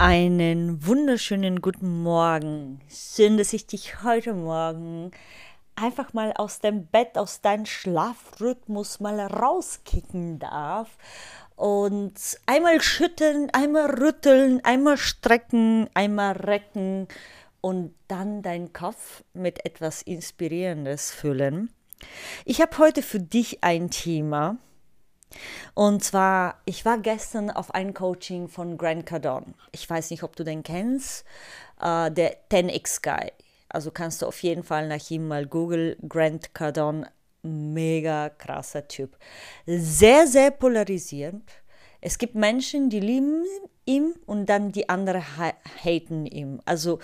Einen wunderschönen guten Morgen. Schön, dass ich dich heute Morgen einfach mal aus dem Bett, aus deinem Schlafrhythmus mal rauskicken darf und einmal schütteln, einmal rütteln, einmal strecken, einmal recken und dann deinen Kopf mit etwas Inspirierendes füllen. Ich habe heute für dich ein Thema, und zwar, ich war gestern auf ein Coaching von Grant Cardone. Ich weiß nicht, ob du den kennst, äh, der 10x Guy. Also kannst du auf jeden Fall nach ihm mal googeln. Grant Cardone, mega krasser Typ. Sehr, sehr polarisierend. Es gibt Menschen, die lieben ihn und dann die anderen haten ihn. Also,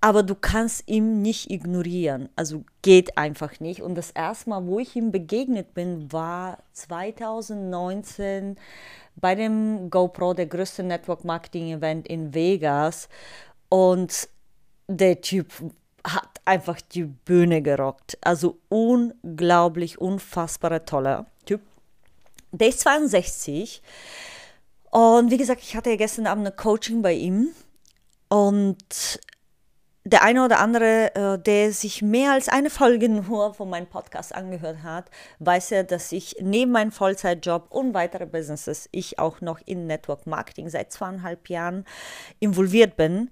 aber du kannst ihn nicht ignorieren. Also geht einfach nicht. Und das erste Mal, wo ich ihm begegnet bin, war 2019 bei dem GoPro, der größte Network Marketing Event in Vegas. Und der Typ hat einfach die Bühne gerockt. Also unglaublich, unfassbarer toller Typ. Der ist 62 und wie gesagt, ich hatte ja gestern Abend ein Coaching bei ihm und der eine oder andere, äh, der sich mehr als eine Folge nur von meinem Podcast angehört hat, weiß ja, dass ich neben meinem Vollzeitjob und weitere Businesses, ich auch noch in Network Marketing seit zweieinhalb Jahren involviert bin.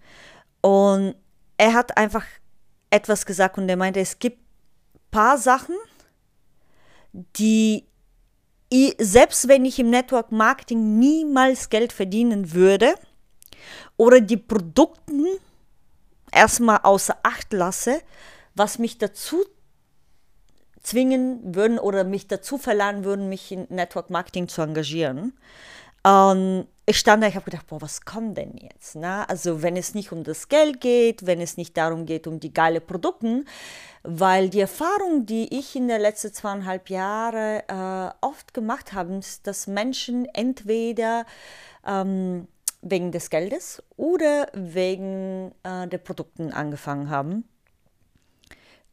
Und er hat einfach etwas gesagt und er meinte, es gibt paar Sachen, die selbst wenn ich im Network Marketing niemals Geld verdienen würde oder die Produkte erstmal außer Acht lasse, was mich dazu zwingen würden oder mich dazu verlangen würden, mich in Network Marketing zu engagieren. Ähm, ich stand da, ich habe gedacht, boah, was kommt denn jetzt? Ne? Also wenn es nicht um das Geld geht, wenn es nicht darum geht, um die geile Produkte, weil die Erfahrung, die ich in den letzten zweieinhalb Jahren äh, oft gemacht habe, ist, dass Menschen entweder ähm, wegen des Geldes oder wegen äh, der Produkten angefangen haben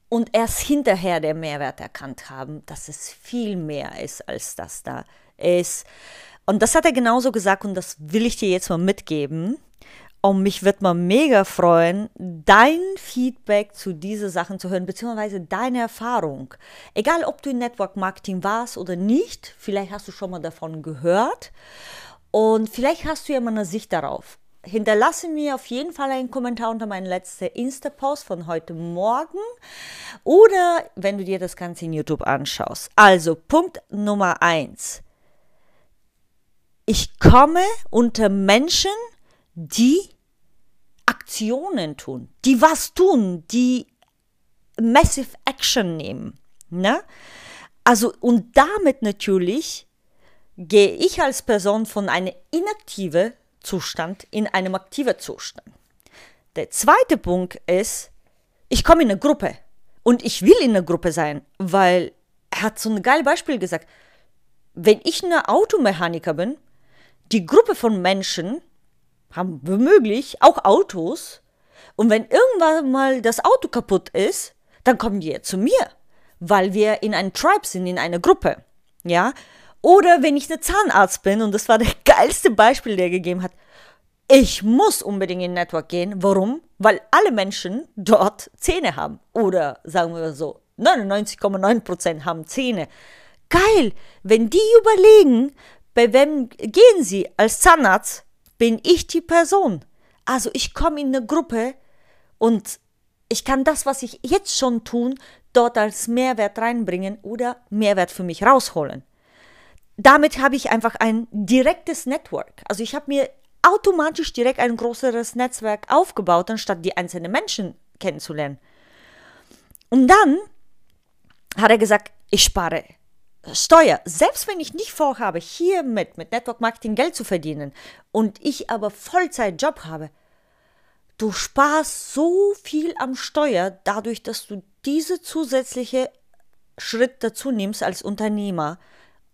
und erst hinterher der Mehrwert erkannt haben, dass es viel mehr ist, als das da ist. Und das hat er genauso gesagt und das will ich dir jetzt mal mitgeben. Und mich wird mal mega freuen, dein Feedback zu diesen Sachen zu hören, beziehungsweise deine Erfahrung. Egal, ob du in Network Marketing warst oder nicht, vielleicht hast du schon mal davon gehört und vielleicht hast du ja mal eine Sicht darauf. Hinterlasse mir auf jeden Fall einen Kommentar unter meinem letzten Insta-Post von heute Morgen oder wenn du dir das Ganze in YouTube anschaust. Also Punkt Nummer eins ich komme unter Menschen, die Aktionen tun, die was tun, die Massive Action nehmen. Ne? Also, und damit natürlich gehe ich als Person von einem inaktiven Zustand in einem aktiven Zustand. Der zweite Punkt ist, ich komme in eine Gruppe und ich will in einer Gruppe sein, weil er hat so ein geiles Beispiel gesagt. Wenn ich eine Automechaniker bin, die Gruppe von Menschen haben womöglich auch Autos. Und wenn irgendwann mal das Auto kaputt ist, dann kommen die zu mir, weil wir in einem Tribe sind, in einer Gruppe. Ja? Oder wenn ich eine Zahnarzt bin, und das war der geilste Beispiel, der er gegeben hat, ich muss unbedingt in Network gehen. Warum? Weil alle Menschen dort Zähne haben. Oder sagen wir so, 99,9% haben Zähne. Geil, wenn die überlegen, bei wem gehen Sie als Zahnarzt? Bin ich die Person. Also ich komme in eine Gruppe und ich kann das, was ich jetzt schon tun, dort als Mehrwert reinbringen oder Mehrwert für mich rausholen. Damit habe ich einfach ein direktes Network. Also ich habe mir automatisch direkt ein größeres Netzwerk aufgebaut, anstatt die einzelnen Menschen kennenzulernen. Und dann hat er gesagt, ich spare Steuer, selbst wenn ich nicht vorhabe, hier mit, mit Network Marketing Geld zu verdienen und ich aber Vollzeitjob habe, du sparst so viel am Steuer dadurch, dass du diese zusätzliche Schritt dazu nimmst als Unternehmer,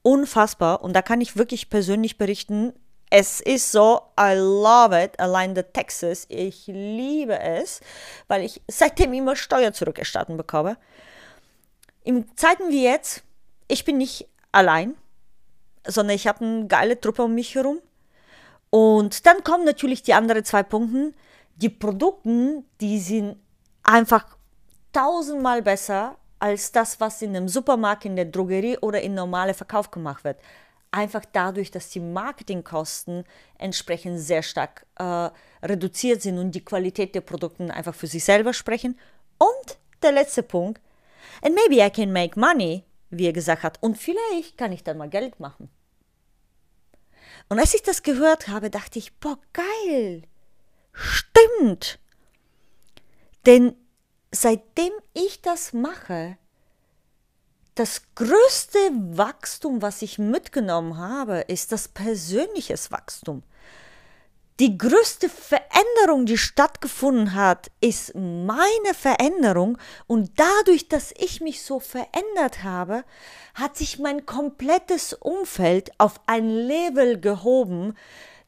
unfassbar. Und da kann ich wirklich persönlich berichten, es ist so, I love it, allein der Texas, ich liebe es, weil ich seitdem immer Steuer zurückerstatten bekomme. In Zeiten wie jetzt, ich bin nicht allein, sondern ich habe eine geile Truppe um mich herum. Und dann kommen natürlich die anderen zwei Punkte. Die Produkte, die sind einfach tausendmal besser als das, was in einem Supermarkt, in der Drogerie oder in normale Verkauf gemacht wird. Einfach dadurch, dass die Marketingkosten entsprechend sehr stark äh, reduziert sind und die Qualität der Produkte einfach für sich selber sprechen. Und der letzte Punkt, and maybe I can make money, wie er gesagt hat, und vielleicht kann ich dann mal Geld machen. Und als ich das gehört habe, dachte ich, boah, geil, stimmt. Denn seitdem ich das mache, das größte Wachstum, was ich mitgenommen habe, ist das persönliches Wachstum. Die größte Veränderung, die stattgefunden hat, ist meine Veränderung und dadurch, dass ich mich so verändert habe, hat sich mein komplettes Umfeld auf ein Level gehoben,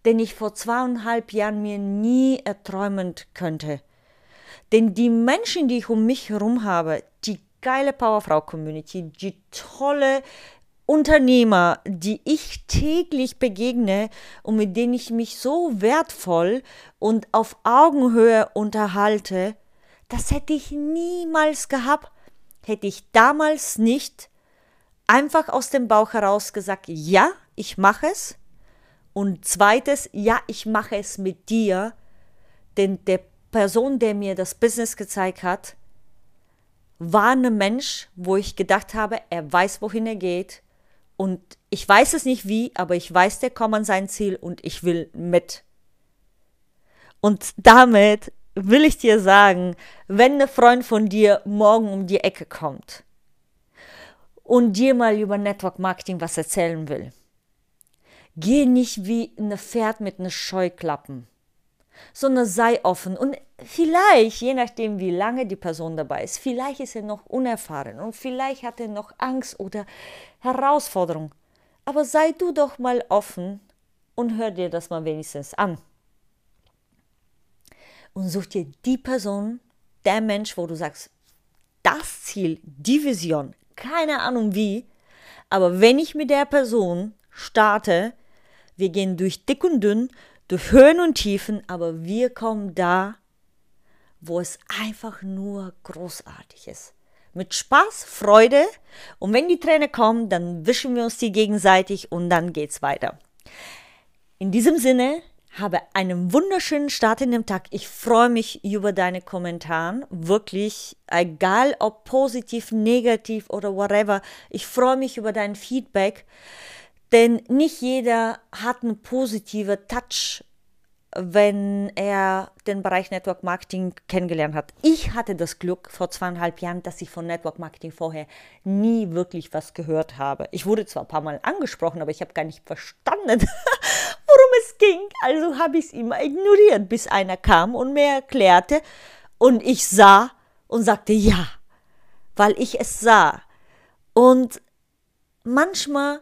den ich vor zweieinhalb Jahren mir nie erträumen könnte. Denn die Menschen, die ich um mich herum habe, die geile Powerfrau-Community, die tolle Unternehmer, die ich täglich begegne und mit denen ich mich so wertvoll und auf Augenhöhe unterhalte, das hätte ich niemals gehabt, hätte ich damals nicht einfach aus dem Bauch heraus gesagt, ja, ich mache es. Und zweites, ja, ich mache es mit dir, denn der Person, der mir das Business gezeigt hat, war ein Mensch, wo ich gedacht habe, er weiß, wohin er geht. Und ich weiß es nicht wie, aber ich weiß, der kommt an sein Ziel und ich will mit. Und damit will ich dir sagen, wenn ein Freund von dir morgen um die Ecke kommt und dir mal über Network Marketing was erzählen will, geh nicht wie ein Pferd mit einer Scheuklappen sondern sei offen. Und vielleicht, je nachdem, wie lange die Person dabei ist, vielleicht ist er noch unerfahren und vielleicht hat er noch Angst oder Herausforderung. Aber sei du doch mal offen und hör dir das mal wenigstens an. Und such dir die Person, der Mensch, wo du sagst, das Ziel, die Vision, keine Ahnung wie, aber wenn ich mit der Person starte, wir gehen durch dick und dünn, durch Höhen und Tiefen, aber wir kommen da, wo es einfach nur großartig ist. Mit Spaß, Freude und wenn die Tränen kommen, dann wischen wir uns die gegenseitig und dann geht's weiter. In diesem Sinne, habe einen wunderschönen Start in den Tag. Ich freue mich über deine Kommentare. Wirklich, egal ob positiv, negativ oder whatever. Ich freue mich über dein Feedback. Denn nicht jeder hat einen positiven Touch, wenn er den Bereich Network Marketing kennengelernt hat. Ich hatte das Glück vor zweieinhalb Jahren, dass ich von Network Marketing vorher nie wirklich was gehört habe. Ich wurde zwar ein paar Mal angesprochen, aber ich habe gar nicht verstanden, worum es ging. Also habe ich es immer ignoriert, bis einer kam und mir erklärte und ich sah und sagte ja, weil ich es sah. Und manchmal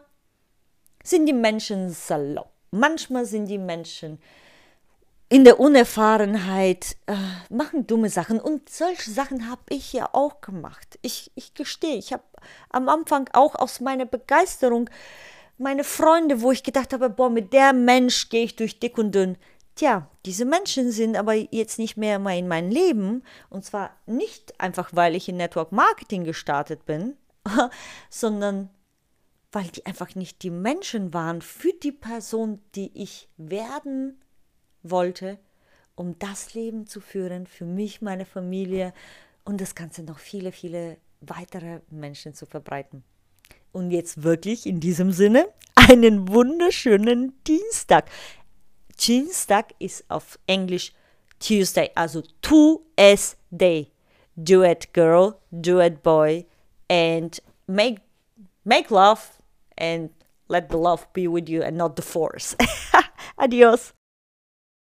sind die Menschen salopp. Manchmal sind die Menschen in der Unerfahrenheit, äh, machen dumme Sachen. Und solche Sachen habe ich ja auch gemacht. Ich, ich gestehe, ich habe am Anfang auch aus meiner Begeisterung meine Freunde, wo ich gedacht habe, boah, mit der Mensch gehe ich durch dick und dünn. Tja, diese Menschen sind aber jetzt nicht mehr mal in mein Leben. Und zwar nicht einfach, weil ich in Network Marketing gestartet bin, sondern weil die einfach nicht die Menschen waren für die Person, die ich werden wollte, um das Leben zu führen, für mich, meine Familie und das Ganze noch viele, viele weitere Menschen zu verbreiten. Und jetzt wirklich in diesem Sinne einen wunderschönen Dienstag. Dienstag ist auf Englisch Tuesday, also two S Day. Do it girl, do it boy and make make love and let the love be with you and not the force. Adios.